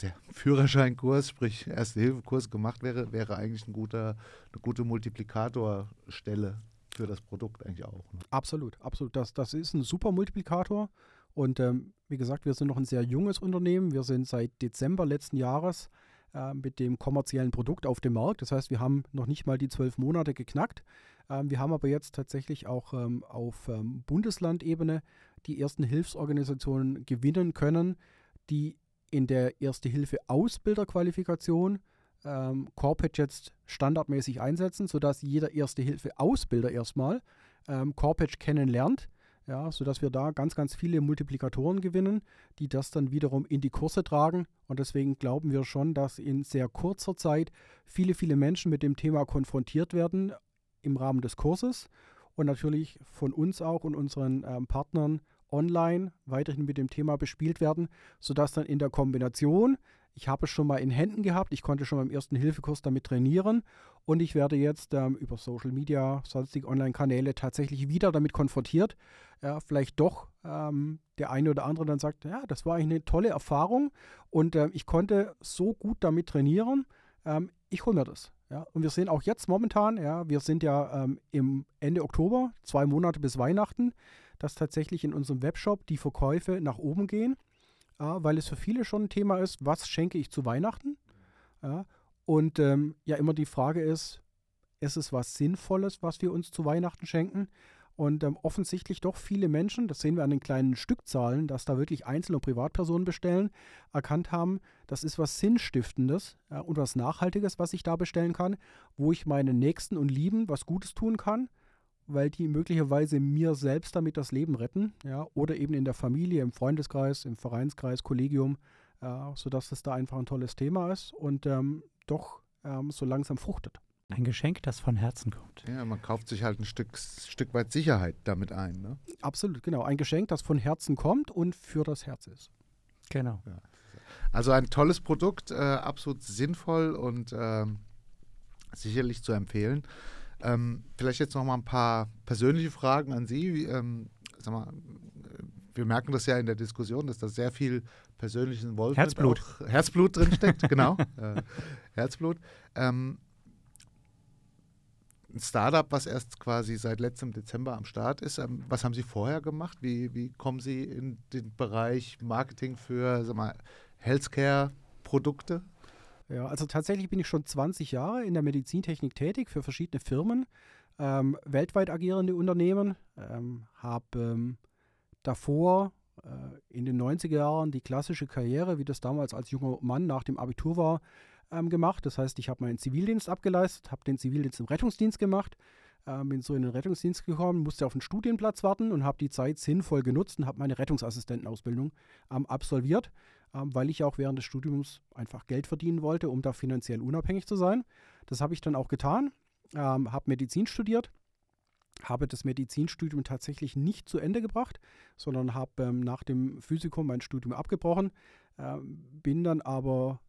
der Führerscheinkurs, sprich Erste-Hilfe-Kurs gemacht wäre, wäre eigentlich ein guter, eine gute Multiplikatorstelle für das Produkt eigentlich auch. Ne? Absolut, absolut. Das, das ist ein super Multiplikator. Und ähm, wie gesagt, wir sind noch ein sehr junges Unternehmen. Wir sind seit Dezember letzten Jahres äh, mit dem kommerziellen Produkt auf dem Markt. Das heißt, wir haben noch nicht mal die zwölf Monate geknackt. Ähm, wir haben aber jetzt tatsächlich auch ähm, auf ähm, Bundeslandebene die ersten Hilfsorganisationen gewinnen können, die in der Erste-Hilfe-Ausbilderqualifikation ähm, Corpage jetzt standardmäßig einsetzen, sodass jeder Erste-Hilfe-Ausbilder erstmal ähm, Corpage kennenlernt ja, sodass wir da ganz, ganz viele Multiplikatoren gewinnen, die das dann wiederum in die Kurse tragen. Und deswegen glauben wir schon, dass in sehr kurzer Zeit viele, viele Menschen mit dem Thema konfrontiert werden im Rahmen des Kurses und natürlich von uns auch und unseren ähm, Partnern online weiterhin mit dem Thema bespielt werden, sodass dann in der Kombination ich habe es schon mal in Händen gehabt. Ich konnte schon beim ersten Hilfekurs damit trainieren. Und ich werde jetzt ähm, über Social Media, sonstige Online-Kanäle tatsächlich wieder damit konfrontiert. Ja, vielleicht doch ähm, der eine oder andere dann sagt, ja, das war eigentlich eine tolle Erfahrung und äh, ich konnte so gut damit trainieren. Ähm, ich hole mir das. Ja, und wir sehen auch jetzt momentan, ja, wir sind ja ähm, im Ende Oktober, zwei Monate bis Weihnachten, dass tatsächlich in unserem Webshop die Verkäufe nach oben gehen, äh, weil es für viele schon ein Thema ist, was schenke ich zu Weihnachten? Ja, und ähm, ja, immer die Frage ist, ist es was Sinnvolles, was wir uns zu Weihnachten schenken? Und ähm, offensichtlich doch viele Menschen, das sehen wir an den kleinen Stückzahlen, dass da wirklich einzelne Privatpersonen bestellen, erkannt haben, das ist was Sinnstiftendes ja, und was Nachhaltiges, was ich da bestellen kann, wo ich meinen Nächsten und Lieben was Gutes tun kann, weil die möglicherweise mir selbst damit das Leben retten, ja, oder eben in der Familie, im Freundeskreis, im Vereinskreis, Kollegium, ja, sodass es da einfach ein tolles Thema ist und ähm, doch ähm, so langsam fruchtet. Ein Geschenk, das von Herzen kommt. Ja, man kauft sich halt ein Stück, Stück weit Sicherheit damit ein. Ne? Absolut, genau. Ein Geschenk, das von Herzen kommt und für das Herz ist. Genau. Ja. Also ein tolles Produkt, äh, absolut sinnvoll und äh, sicherlich zu empfehlen. Ähm, vielleicht jetzt noch mal ein paar persönliche Fragen an Sie. Ähm, sag mal, wir merken das ja in der Diskussion, dass da sehr viel persönliches Involvement Herzblut. Auch, Herzblut drinsteckt, genau. Äh, Herzblut. Ähm, ein Startup, was erst quasi seit letztem Dezember am Start ist. Ähm, was haben Sie vorher gemacht? Wie, wie kommen Sie in den Bereich Marketing für sag mal, Healthcare-Produkte? Ja, also tatsächlich bin ich schon 20 Jahre in der Medizintechnik tätig für verschiedene Firmen, ähm, weltweit agierende Unternehmen. Ähm, Habe ähm, davor äh, in den 90er Jahren die klassische Karriere, wie das damals als junger Mann nach dem Abitur war, ähm, gemacht. Das heißt, ich habe meinen Zivildienst abgeleistet, habe den Zivildienst im Rettungsdienst gemacht, äh, bin so in den Rettungsdienst gekommen, musste auf einen Studienplatz warten und habe die Zeit sinnvoll genutzt und habe meine Rettungsassistentenausbildung ähm, absolviert, ähm, weil ich auch während des Studiums einfach Geld verdienen wollte, um da finanziell unabhängig zu sein. Das habe ich dann auch getan, ähm, habe Medizin studiert habe das Medizinstudium tatsächlich nicht zu Ende gebracht, sondern habe ähm, nach dem Physikum mein Studium abgebrochen, bin dann aber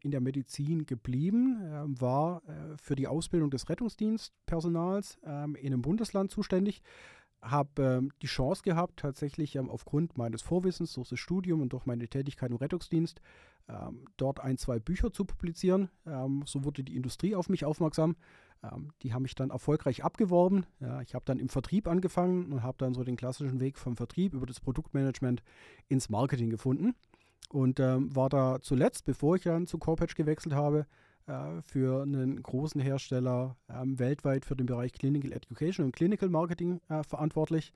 in der Medizin geblieben, war äh, für die Ausbildung des Rettungsdienstpersonals in einem Bundesland zuständig, habe ähm, die Chance gehabt, tatsächlich ähm, aufgrund meines Vorwissens durch das Studium und durch meine Tätigkeit im Rettungsdienst ähm, dort ein, zwei Bücher zu publizieren. Ähm, so wurde die Industrie auf mich aufmerksam. die haben mich dann erfolgreich abgeworben. Ja, ich habe dann im Vertrieb angefangen und habe dann so den klassischen Weg vom Vertrieb über das Produktmanagement ins Marketing gefunden. Und ähm, war da zuletzt, bevor ich dann zu Corpatch gewechselt habe, für einen großen Hersteller ähm, weltweit für den Bereich Clinical Education und Clinical Marketing äh, verantwortlich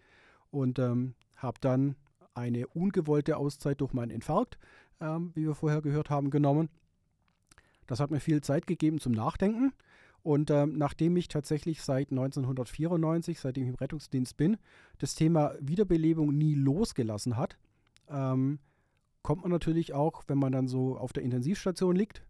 und ähm, habe dann eine ungewollte Auszeit durch meinen Infarkt, ähm, wie wir vorher gehört haben, genommen. Das hat mir viel Zeit gegeben zum Nachdenken. Und ähm, nachdem ich tatsächlich seit 1994, seitdem ich im Rettungsdienst bin, das Thema Wiederbelebung nie losgelassen hat, ähm, kommt man natürlich auch, wenn man dann so auf der Intensivstation liegt,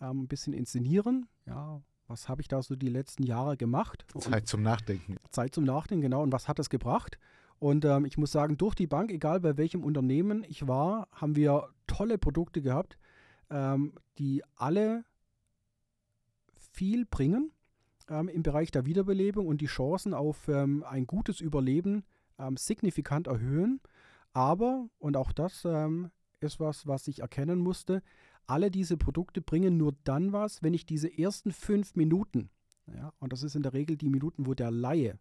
ähm, ein bisschen inszenieren. Ja, was habe ich da so die letzten Jahre gemacht? Zeit und zum Nachdenken. Zeit zum Nachdenken, genau. Und was hat das gebracht? Und ähm, ich muss sagen, durch die Bank, egal bei welchem Unternehmen ich war, haben wir tolle Produkte gehabt, ähm, die alle viel bringen ähm, im Bereich der Wiederbelebung und die Chancen auf ähm, ein gutes Überleben ähm, signifikant erhöhen. Aber, und auch das ähm, ist was, was ich erkennen musste. Alle diese Produkte bringen nur dann was, wenn ich diese ersten fünf Minuten, ja, und das ist in der Regel die Minuten, wo der Laie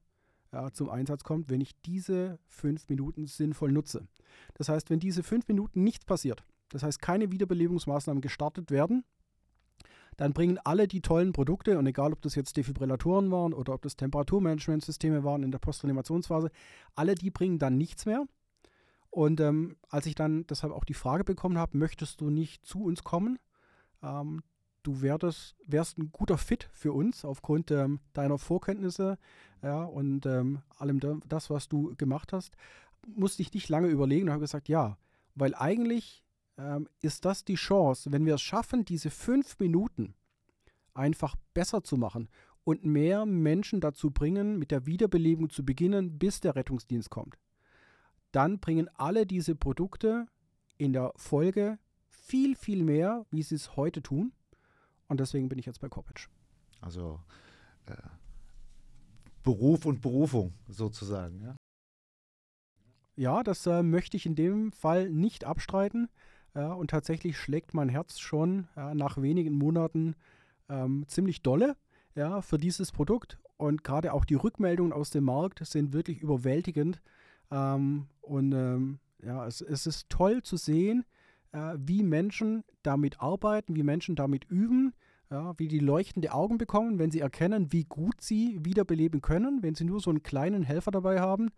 ja, zum Einsatz kommt, wenn ich diese fünf Minuten sinnvoll nutze. Das heißt, wenn diese fünf Minuten nichts passiert, das heißt keine Wiederbelebungsmaßnahmen gestartet werden, dann bringen alle die tollen Produkte, und egal ob das jetzt Defibrillatoren waren oder ob das Temperaturmanagementsysteme waren in der Postreanimationsphase, alle die bringen dann nichts mehr. Und ähm, als ich dann deshalb auch die Frage bekommen habe, möchtest du nicht zu uns kommen? Ähm, du wärst, wärst ein guter Fit für uns aufgrund ähm, deiner Vorkenntnisse ja, und ähm, allem das, was du gemacht hast. Musste ich nicht lange überlegen und habe gesagt, ja, weil eigentlich ähm, ist das die Chance, wenn wir es schaffen, diese fünf Minuten einfach besser zu machen und mehr Menschen dazu bringen, mit der Wiederbelebung zu beginnen, bis der Rettungsdienst kommt dann bringen alle diese Produkte in der Folge viel, viel mehr, wie sie es heute tun. Und deswegen bin ich jetzt bei Corpage. Also äh, Beruf und Berufung sozusagen, ja? Ja, das äh, möchte ich in dem Fall nicht abstreiten. Ja, und tatsächlich schlägt mein Herz schon ja, nach wenigen Monaten ähm, ziemlich dolle ja, für dieses Produkt. Und gerade auch die Rückmeldungen aus dem Markt sind wirklich überwältigend. Ähm, und ähm, ja, es, es, ist toll zu sehen, äh, wie Menschen damit arbeiten, wie Menschen damit üben, ja, wie die leuchtende Augen bekommen, wenn sie erkennen, wie gut sie wiederbeleben können, wenn sie nur so einen kleinen Helfer dabei haben.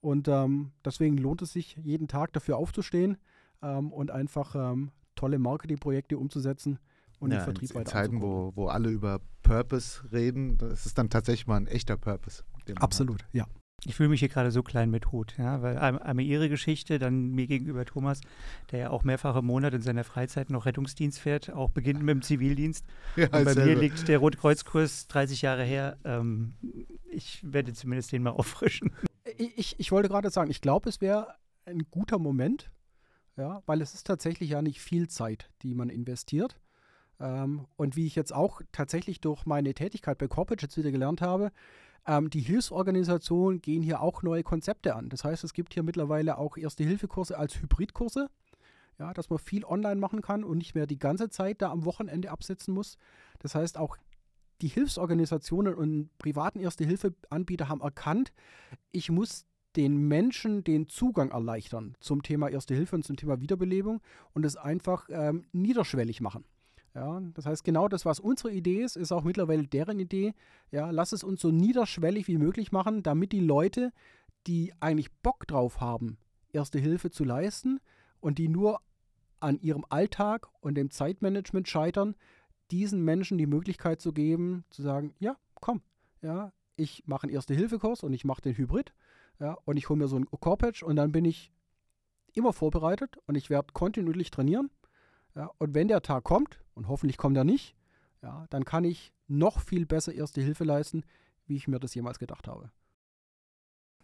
Und ähm, deswegen lohnt es sich, jeden Tag dafür aufzustehen ähm, und einfach ähm, tolle Marketingprojekte umzusetzen und ja, den Vertrieb in, weiter in Zeiten, wo, wo alle über Purpose reden, das ist dann tatsächlich mal ein echter Purpose. Absolut, ja. Ich fühle mich hier gerade so klein mit Hut, ja, weil einmal Ihre Geschichte, dann mir gegenüber Thomas, der ja auch mehrfach im Monat in seiner Freizeit noch Rettungsdienst fährt, auch beginnt mit dem Zivildienst. Ja, Und bei selber. mir liegt der Rotkreuzkurs 30 Jahre her. Ähm, ich werde zumindest den mal auffrischen. Ich, ich wollte gerade sagen, ich glaube, es wäre ein guter Moment, ja, weil es ist tatsächlich ja nicht viel Zeit, die man investiert. Ähm, und wie ich jetzt auch tatsächlich durch meine Tätigkeit bei Corporate jetzt wieder gelernt habe, ähm, die Hilfsorganisationen gehen hier auch neue Konzepte an. Das heißt, es gibt hier mittlerweile auch Erste-Hilfe-Kurse als Hybridkurse, ja, dass man viel online machen kann und nicht mehr die ganze Zeit da am Wochenende absitzen muss. Das heißt, auch die Hilfsorganisationen und privaten Erste-Hilfe-Anbieter haben erkannt, ich muss den Menschen den Zugang erleichtern zum Thema Erste Hilfe und zum Thema Wiederbelebung und es einfach ähm, niederschwellig machen. Ja, das heißt, genau das, was unsere Idee ist, ist auch mittlerweile deren Idee. Ja, lass es uns so niederschwellig wie möglich machen, damit die Leute, die eigentlich Bock drauf haben, Erste Hilfe zu leisten und die nur an ihrem Alltag und dem Zeitmanagement scheitern, diesen Menschen die Möglichkeit zu geben, zu sagen, ja, komm, ja, ich mache einen Erste-Hilfe-Kurs und ich mache den Hybrid, ja, und ich hole mir so ein Core-Patch und dann bin ich immer vorbereitet und ich werde kontinuierlich trainieren. Ja, und wenn der Tag kommt, und hoffentlich kommt er nicht, ja, dann kann ich noch viel besser Erste Hilfe leisten, wie ich mir das jemals gedacht habe.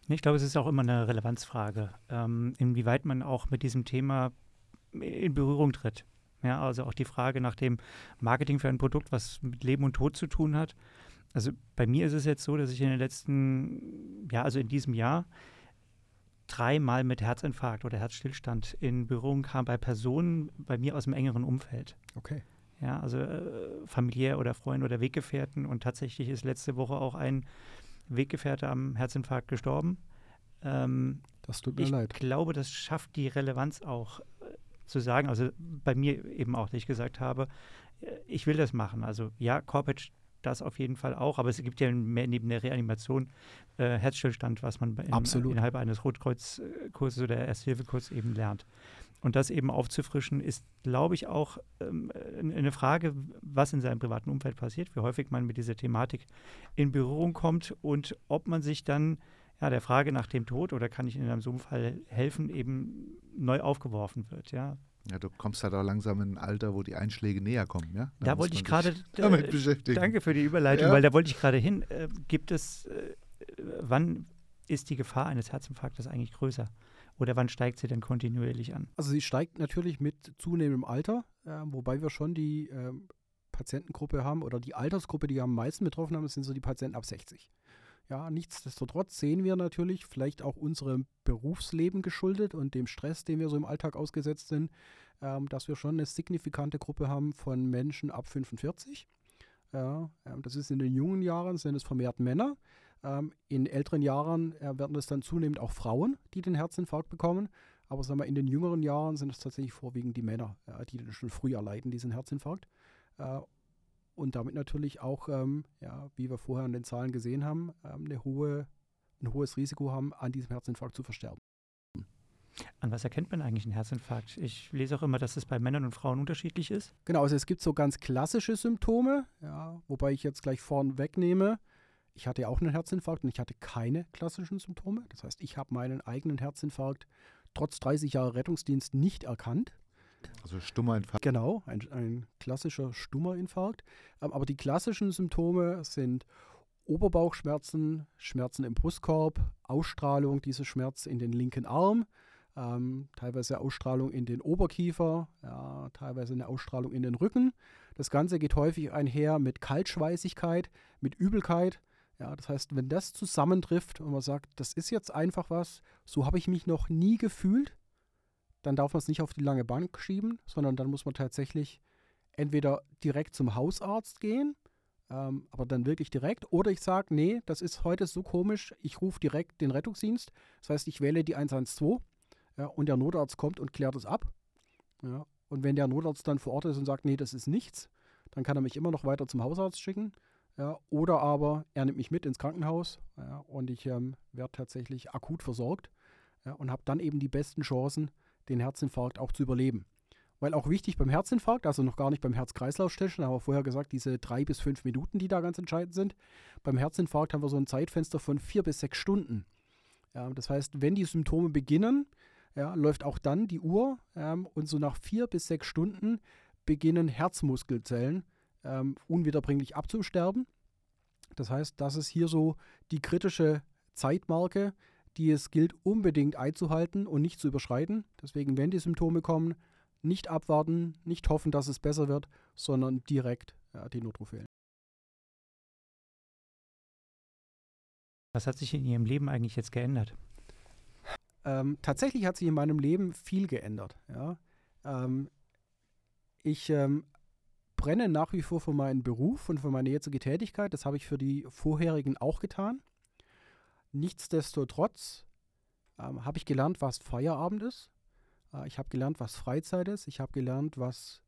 Ich glaube, es ist auch immer eine Relevanzfrage, ähm, inwieweit man auch mit diesem Thema in Berührung tritt. Ja, also auch die Frage nach dem Marketing für ein Produkt, was mit Leben und Tod zu tun hat. Also bei mir ist es jetzt so, dass ich in den letzten, ja, also in diesem Jahr dreimal mit Herzinfarkt oder Herzstillstand in Berührung kam bei Personen bei mir aus dem engeren Umfeld. Okay. Ja, also äh, familiär oder Freunde oder Weggefährten. Und tatsächlich ist letzte Woche auch ein Weggefährte am Herzinfarkt gestorben. Ähm, das tut mir ich leid. Ich glaube, das schafft die Relevanz auch äh, zu sagen. Also bei mir eben auch, dass ich gesagt habe, äh, ich will das machen. Also ja, Corpage das auf jeden Fall auch, aber es gibt ja mehr neben der Reanimation äh, Herzstillstand, was man in, innerhalb eines Rotkreuzkurses oder Ersthilfekurses eben lernt. Und das eben aufzufrischen, ist, glaube ich, auch ähm, eine Frage, was in seinem privaten Umfeld passiert, wie häufig man mit dieser Thematik in Berührung kommt und ob man sich dann ja, der Frage nach dem Tod oder kann ich in einem so einem Fall helfen, eben neu aufgeworfen wird. Ja. Ja, du kommst halt auch langsam in ein Alter, wo die Einschläge näher kommen, ja? Da, da wollte ich gerade damit beschäftigen. Danke für die Überleitung, ja. weil da wollte ich gerade hin. Äh, gibt es, äh, wann ist die Gefahr eines Herzinfarktes eigentlich größer? Oder wann steigt sie denn kontinuierlich an? Also sie steigt natürlich mit zunehmendem Alter, äh, wobei wir schon die äh, Patientengruppe haben oder die Altersgruppe, die am meisten betroffen haben, sind so die Patienten ab 60. Ja, nichtsdestotrotz sehen wir natürlich, vielleicht auch unserem Berufsleben geschuldet und dem Stress, dem wir so im Alltag ausgesetzt sind, ähm, dass wir schon eine signifikante Gruppe haben von Menschen ab 45. Ja, ähm, das ist in den jungen Jahren, sind es vermehrt Männer. Ähm, in älteren Jahren äh, werden es dann zunehmend auch Frauen, die den Herzinfarkt bekommen. Aber sagen wir, in den jüngeren Jahren sind es tatsächlich vorwiegend die Männer, äh, die schon früh erleiden, diesen Herzinfarkt. Und damit natürlich auch, ähm, ja, wie wir vorher an den Zahlen gesehen haben, ähm, eine hohe, ein hohes Risiko haben, an diesem Herzinfarkt zu versterben. An was erkennt man eigentlich einen Herzinfarkt? Ich lese auch immer, dass es bei Männern und Frauen unterschiedlich ist. Genau, also es gibt so ganz klassische Symptome, ja, wobei ich jetzt gleich vorn wegnehme, ich hatte ja auch einen Herzinfarkt und ich hatte keine klassischen Symptome. Das heißt, ich habe meinen eigenen Herzinfarkt trotz 30 Jahre Rettungsdienst nicht erkannt. Also stummer Infarkt. Genau, ein, ein klassischer stummer Infarkt. Ähm, aber die klassischen Symptome sind Oberbauchschmerzen, Schmerzen im Brustkorb, Ausstrahlung dieses Schmerz in den linken Arm, ähm, teilweise Ausstrahlung in den Oberkiefer, ja, teilweise eine Ausstrahlung in den Rücken. Das Ganze geht häufig einher mit Kaltschweißigkeit, mit Übelkeit ja, das heißt, wenn das zusammentrifft und man sagt, das ist jetzt einfach was, so habe ich mich noch nie gefühlt, dann darf man es nicht auf die lange Bank schieben, sondern dann muss man tatsächlich entweder direkt zum Hausarzt gehen, ähm, aber dann wirklich direkt, oder ich sage, nee, das ist heute so komisch, ich rufe direkt den Rettungsdienst. Das heißt, ich wähle die 112 ja, und der Notarzt kommt und klärt es ab. Ja, und wenn der Notarzt dann vor Ort ist und sagt, nee, das ist nichts, dann kann er mich immer noch weiter zum Hausarzt schicken. Ja, oder aber er nimmt mich mit ins Krankenhaus ja, und ich ähm, werde tatsächlich akut versorgt ja, und habe dann eben die besten Chancen, den Herzinfarkt auch zu überleben. Weil auch wichtig beim Herzinfarkt, also noch gar nicht beim Herz-Kreislauf-Stillstand, haben wir vorher gesagt, diese drei bis fünf Minuten, die da ganz entscheidend sind. Beim Herzinfarkt haben wir so ein Zeitfenster von vier bis sechs Stunden. Ja, das heißt, wenn die Symptome beginnen, ja, läuft auch dann die Uhr ähm, und so nach vier bis sechs Stunden beginnen Herzmuskelzellen ähm, unwiederbringlich abzusterben. Das heißt, das ist hier so die kritische Zeitmarke, die es gilt unbedingt einzuhalten und nicht zu überschreiten. Deswegen, wenn die Symptome kommen, nicht abwarten, nicht hoffen, dass es besser wird, sondern direkt ja, den Notruf wählen. Was hat sich in Ihrem Leben eigentlich jetzt geändert? Ähm, tatsächlich hat sich in meinem Leben viel geändert. Ja. Ähm, ich ähm, brenne nach wie vor für meinen Beruf und für meine jetzige Tätigkeit. Das habe ich für die vorherigen auch getan. Nichtsdestotrotz ähm, habe ich gelernt, was Feierabend ist. Äh, ich habe gelernt, was Freizeit ist. Ich habe gelernt, was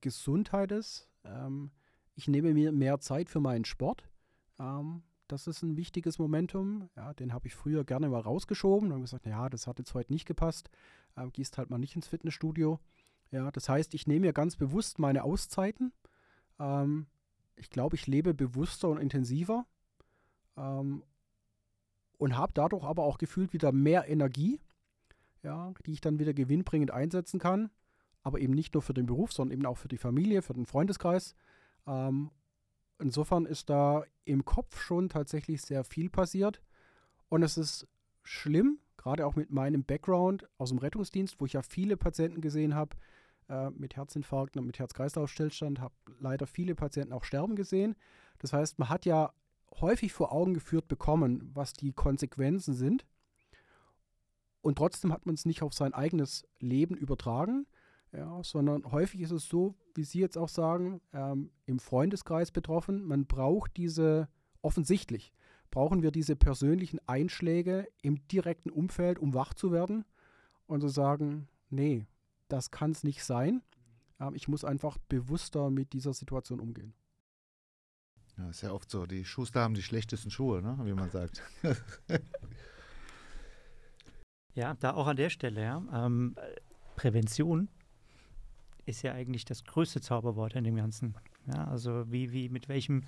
Gesundheit ist. Ähm, ich nehme mir mehr Zeit für meinen Sport. Ähm, das ist ein wichtiges Momentum. Ja, den habe ich früher gerne mal rausgeschoben und gesagt, ja, das hat jetzt heute nicht gepasst. Ähm, gehst halt mal nicht ins Fitnessstudio. Ja, das heißt, ich nehme mir ganz bewusst meine Auszeiten. Ähm, ich glaube, ich lebe bewusster und intensiver ähm, und habe dadurch aber auch gefühlt wieder mehr Energie ja, die ich dann wieder gewinnbringend einsetzen kann. Aber eben nicht nur für den Beruf, sondern eben auch für die Familie, für den Freundeskreis. Ähm, insofern ist da im Kopf schon tatsächlich sehr viel passiert. Und es ist schlimm, gerade auch mit meinem Background aus dem Rettungsdienst, wo ich ja viele Patienten gesehen habe äh, mit Herzinfarkten und mit Herz-Kreislauf-Stillstand, habe leider viele Patienten auch sterben gesehen. Das heißt, man hat ja häufig vor Augen geführt bekommen, was die Konsequenzen sind. Und trotzdem hat man es nicht auf sein eigenes Leben übertragen, ja, sondern häufig ist es so, wie Sie jetzt auch sagen, ähm, im Freundeskreis betroffen. Man braucht diese, offensichtlich, brauchen wir diese persönlichen Einschläge im direkten Umfeld, um wach zu werden und zu sagen, nee, das kann es nicht sein. Ähm, ich muss einfach bewusster mit dieser Situation umgehen. Ja, ist ja oft so, die Schuster haben die schlechtesten Schuhe, ne? wie man sagt. Ja, da auch an der Stelle, ja. Ähm, Prävention ist ja eigentlich das größte Zauberwort in dem Ganzen. Ja, also wie, wie, mit welchem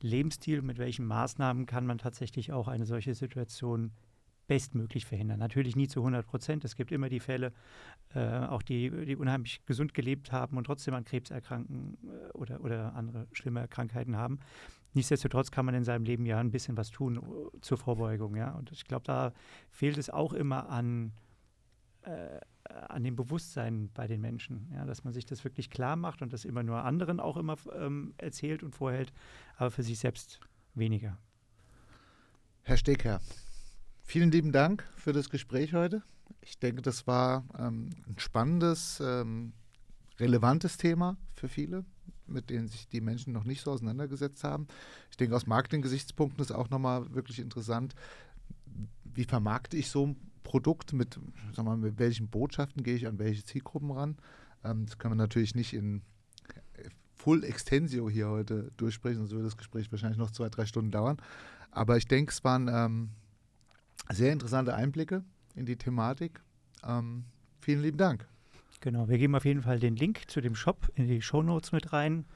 Lebensstil, mit welchen Maßnahmen kann man tatsächlich auch eine solche Situation bestmöglich verhindern. Natürlich nie zu 100 Prozent. Es gibt immer die Fälle, äh, auch die, die unheimlich gesund gelebt haben und trotzdem an Krebs erkranken äh, oder, oder andere schlimme Krankheiten haben. Nichtsdestotrotz kann man in seinem Leben ja ein bisschen was tun uh, zur Vorbeugung. Ja? Und ich glaube, da fehlt es auch immer an, äh, an dem Bewusstsein bei den Menschen, ja? dass man sich das wirklich klar macht und das immer nur anderen auch immer ähm, erzählt und vorhält, aber für sich selbst weniger. Herr Stecker, vielen lieben Dank für das Gespräch heute. Ich denke, das war ähm, ein spannendes, ähm, relevantes Thema für viele mit denen sich die Menschen noch nicht so auseinandergesetzt haben. Ich denke, aus Marketing-Gesichtspunkten ist auch nochmal wirklich interessant, wie vermarkte ich so ein Produkt, mit, sag mal, mit welchen Botschaften gehe ich an welche Zielgruppen ran. Ähm, das können wir natürlich nicht in Full Extensio hier heute durchsprechen, sonst würde das Gespräch wahrscheinlich noch zwei, drei Stunden dauern. Aber ich denke, es waren ähm, sehr interessante Einblicke in die Thematik. Ähm, vielen lieben Dank. Genau, wir geben auf jeden Fall den Link zu dem Shop in die Show Notes mit rein,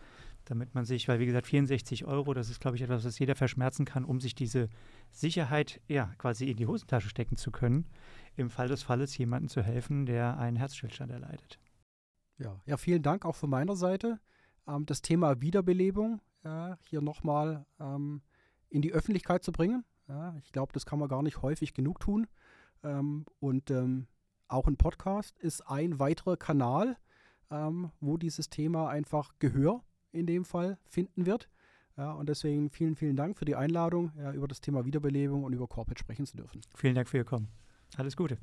damit man sich, weil wie gesagt 64 Euro, das ist glaube ich etwas, was jeder verschmerzen kann, um sich diese Sicherheit ja quasi in die Hosentasche stecken zu können, im Fall des Falles jemandem zu helfen, der einen Herzstillstand erleidet. Ja, ja vielen Dank auch von meiner Seite. Ähm, das Thema Wiederbelebung ja, hier nochmal ähm, in die Öffentlichkeit zu bringen. Ja, ich glaube, das kann man gar nicht häufig genug tun. Ähm, und ähm, auch ein Podcast ist ein weiterer Kanal, ähm, wo dieses Thema einfach Gehör in dem Fall finden wird. Ja, und deswegen vielen, vielen Dank für die Einladung, ja, über das Thema Wiederbelebung und über Corporate sprechen zu dürfen. Vielen Dank für Ihr Kommen. Alles Gute.